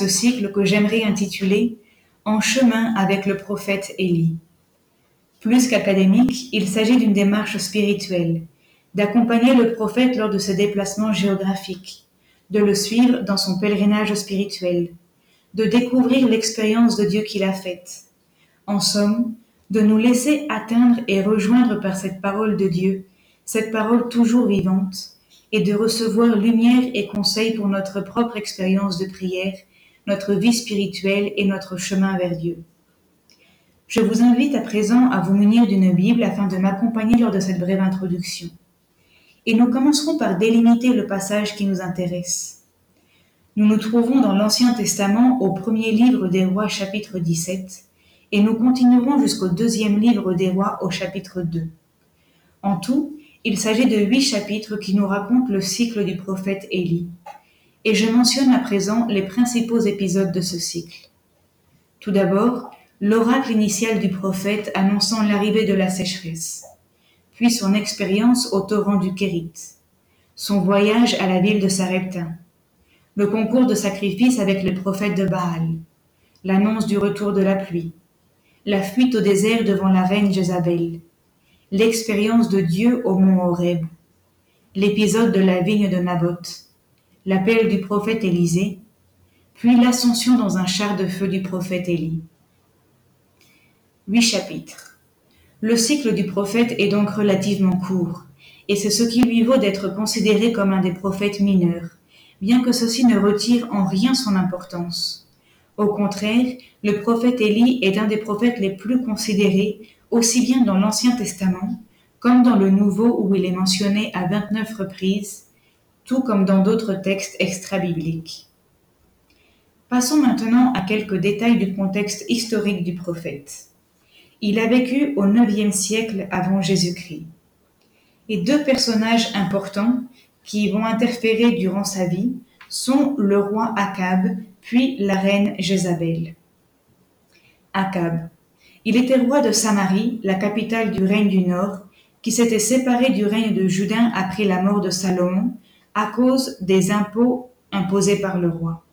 ce cycle que j'aimerais intituler En chemin avec le prophète Élie. Plus qu'académique, il s'agit d'une démarche spirituelle, d'accompagner le prophète lors de ses déplacements géographiques, de le suivre dans son pèlerinage spirituel, de découvrir l'expérience de Dieu qu'il a faite. En somme, de nous laisser atteindre et rejoindre par cette parole de Dieu, cette parole toujours vivante, et de recevoir lumière et conseils pour notre propre expérience de prière, notre vie spirituelle et notre chemin vers Dieu. Je vous invite à présent à vous munir d'une Bible afin de m'accompagner lors de cette brève introduction. Et nous commencerons par délimiter le passage qui nous intéresse. Nous nous trouvons dans l'Ancien Testament au premier livre des rois chapitre 17 et nous continuerons jusqu'au deuxième livre des rois au chapitre 2. En tout, il s'agit de huit chapitres qui nous racontent le cycle du prophète Élie, et je mentionne à présent les principaux épisodes de ce cycle. Tout d'abord, l'oracle initial du prophète annonçant l'arrivée de la sécheresse, puis son expérience au torrent du Kérit, son voyage à la ville de Sarepta, le concours de sacrifice avec le prophète de Baal, l'annonce du retour de la pluie, la fuite au désert devant la reine Jézabel, l'expérience de Dieu au mont Horeb, l'épisode de la vigne de Naboth, l'appel du prophète Élisée, puis l'ascension dans un char de feu du prophète Élie. Huit chapitres. Le cycle du prophète est donc relativement court, et c'est ce qui lui vaut d'être considéré comme un des prophètes mineurs, bien que ceci ne retire en rien son importance. Au contraire, le prophète Élie est un des prophètes les plus considérés aussi bien dans l'Ancien Testament comme dans le Nouveau où il est mentionné à 29 reprises, tout comme dans d'autres textes extra-bibliques. Passons maintenant à quelques détails du contexte historique du prophète. Il a vécu au IXe siècle avant Jésus-Christ. Et deux personnages importants qui vont interférer durant sa vie sont le roi Akab puis la reine Jézabel. Akab, il était roi de Samarie, la capitale du règne du Nord, qui s'était séparé du règne de Juda après la mort de Salomon, à cause des impôts imposés par le roi.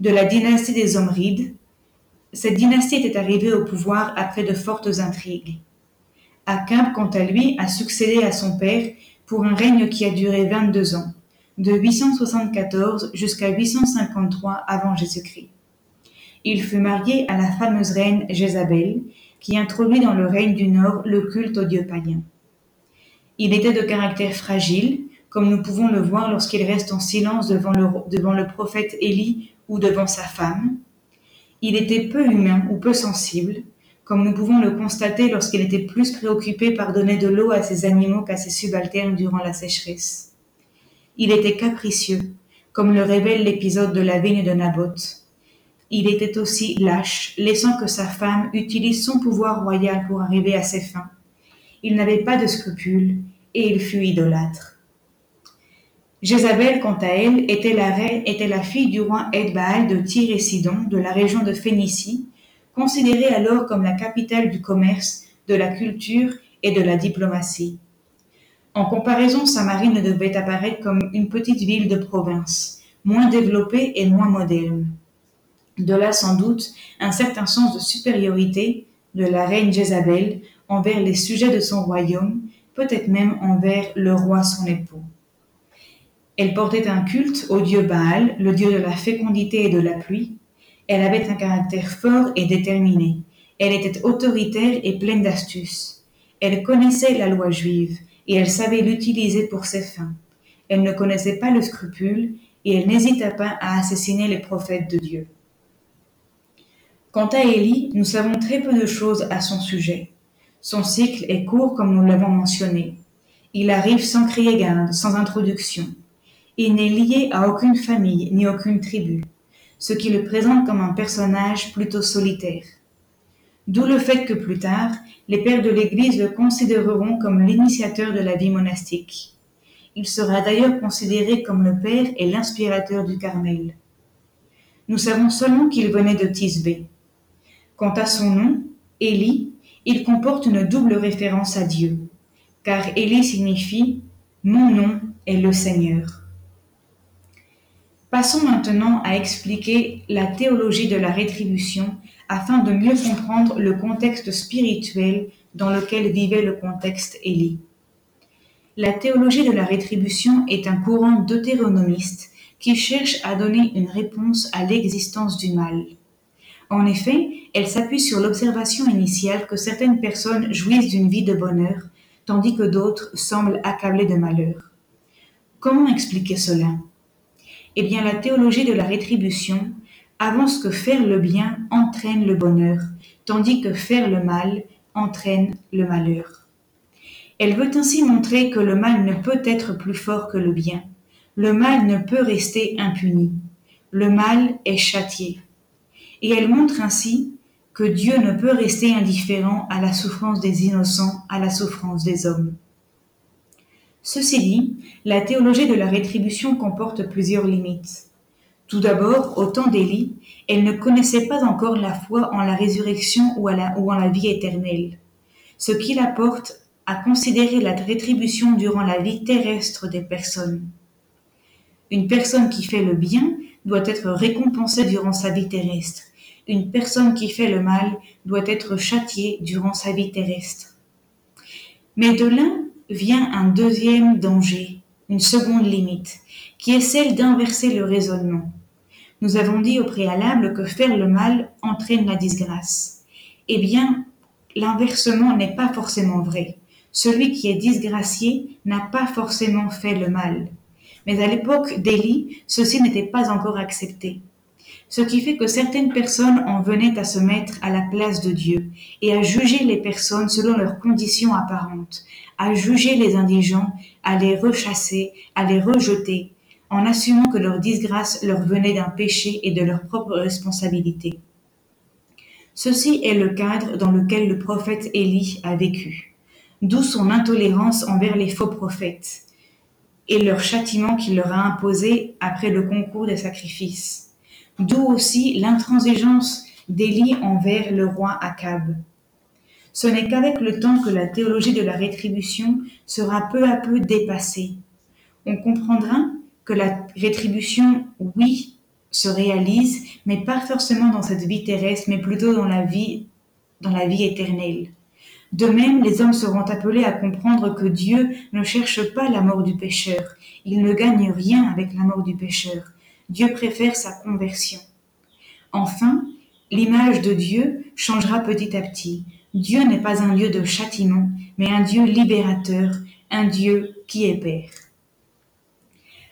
De la dynastie des Omrides, cette dynastie était arrivée au pouvoir après de fortes intrigues. Akab, quant à lui, a succédé à son père pour un règne qui a duré 22 ans, de 874 jusqu'à 853 avant Jésus-Christ. Il fut marié à la fameuse reine Jézabel, qui introduit dans le règne du Nord le culte aux dieux païens. Il était de caractère fragile, comme nous pouvons le voir lorsqu'il reste en silence devant le, prophète Élie ou devant sa femme. Il était peu humain ou peu sensible, comme nous pouvons le constater lorsqu'il était plus préoccupé par donner de l'eau à ses animaux qu'à ses subalternes durant la sécheresse. Il était capricieux, comme le révèle l'épisode de la vigne de Naboth. Il était aussi lâche, laissant que sa femme utilise son pouvoir royal pour arriver à ses fins. Il n'avait pas de scrupules et il fut idolâtre. Jézabel, quant à elle, était la, reine, était la fille du roi Edbaal de Tyr de la région de Phénicie, considérée alors comme la capitale du commerce, de la culture et de la diplomatie. En comparaison, Samarie ne devait apparaître comme une petite ville de province, moins développée et moins moderne. De là sans doute un certain sens de supériorité de la reine Jézabel envers les sujets de son royaume, peut-être même envers le roi son époux. Elle portait un culte au dieu Baal, le dieu de la fécondité et de la pluie. Elle avait un caractère fort et déterminé. Elle était autoritaire et pleine d'astuces. Elle connaissait la loi juive et elle savait l'utiliser pour ses fins. Elle ne connaissait pas le scrupule et elle n'hésita pas à assassiner les prophètes de Dieu. Quant à Élie, nous savons très peu de choses à son sujet. Son cycle est court comme nous l'avons mentionné. Il arrive sans crier garde, sans introduction. Il n'est lié à aucune famille ni aucune tribu, ce qui le présente comme un personnage plutôt solitaire. D'où le fait que plus tard, les pères de l'Église le considéreront comme l'initiateur de la vie monastique. Il sera d'ailleurs considéré comme le père et l'inspirateur du Carmel. Nous savons seulement qu'il venait de Tisbé. Quant à son nom, Élie, il comporte une double référence à Dieu, car Élie signifie Mon nom est le Seigneur. Passons maintenant à expliquer la théologie de la rétribution afin de mieux comprendre le contexte spirituel dans lequel vivait le contexte Élie. La théologie de la rétribution est un courant deutéronomiste qui cherche à donner une réponse à l'existence du mal. En effet, elle s'appuie sur l'observation initiale que certaines personnes jouissent d'une vie de bonheur, tandis que d'autres semblent accablées de malheur. Comment expliquer cela? Eh bien, la théologie de la rétribution avance que faire le bien entraîne le bonheur, tandis que faire le mal entraîne le malheur. Elle veut ainsi montrer que le mal ne peut être plus fort que le bien. Le mal ne peut rester impuni. Le mal est châtié et elle montre ainsi que Dieu ne peut rester indifférent à la souffrance des innocents, à la souffrance des hommes. Ceci dit, la théologie de la rétribution comporte plusieurs limites. Tout d'abord, au temps d'Élie, elle ne connaissait pas encore la foi en la résurrection ou, ou en la vie éternelle, ce qui la porte à considérer la rétribution durant la vie terrestre des personnes. Une personne qui fait le bien doit être récompensée durant sa vie terrestre. Une personne qui fait le mal doit être châtiée durant sa vie terrestre. Mais de là vient un deuxième danger, une seconde limite, qui est celle d'inverser le raisonnement. Nous avons dit au préalable que faire le mal entraîne la disgrâce. Eh bien, l'inversement n'est pas forcément vrai. Celui qui est disgracié n'a pas forcément fait le mal. Mais à l'époque d'Élie, ceci n'était pas encore accepté. Ce qui fait que certaines personnes en venaient à se mettre à la place de Dieu et à juger les personnes selon leurs conditions apparentes, à juger les indigents, à les rechasser, à les rejeter, en assumant que leur disgrâce leur venait d'un péché et de leur propre responsabilité. Ceci est le cadre dans lequel le prophète Élie a vécu, d'où son intolérance envers les faux prophètes, et leur châtiment qu'il leur a imposé après le concours des sacrifices. D'où aussi l'intransigeance d'Élie envers le roi Akab. Ce n'est qu'avec le temps que la théologie de la rétribution sera peu à peu dépassée. On comprendra que la rétribution, oui, se réalise, mais pas forcément dans cette vie terrestre, mais plutôt dans la vie, dans la vie éternelle. De même, les hommes seront appelés à comprendre que Dieu ne cherche pas la mort du pécheur. Il ne gagne rien avec la mort du pécheur. Dieu préfère sa conversion. Enfin, l'image de Dieu changera petit à petit. Dieu n'est pas un Dieu de châtiment, mais un Dieu libérateur, un Dieu qui est Père.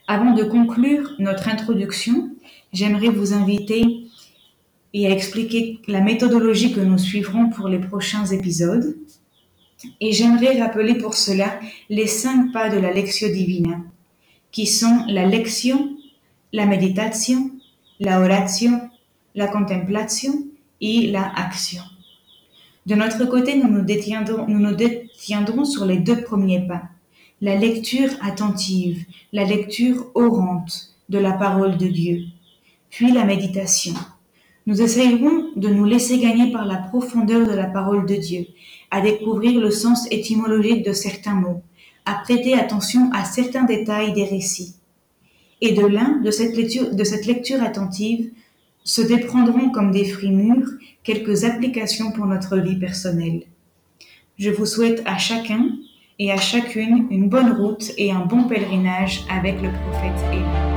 Avant de conclure notre introduction, j'aimerais vous inviter et à expliquer la méthodologie que nous suivrons pour les prochains épisodes. Et j'aimerais rappeler pour cela les cinq pas de la Lectio Divina, qui sont la lección, la méditation, la oration, la contemplation et la action. De notre côté, nous nous détiendrons, sur les deux premiers pas, la lecture attentive, la lecture orante de la parole de Dieu, puis la méditation, nous essayerons de nous laisser gagner par la profondeur de la parole de Dieu, à découvrir le sens étymologique de certains mots, à prêter attention à certains détails des récits. Et de l'un, de cette lecture, attentive, se déprendront comme des fruits mûrs quelques applications pour notre vie personnelle. Je vous souhaite à chacun et à chacune une bonne route et un bon pèlerinage avec le prophète Élie.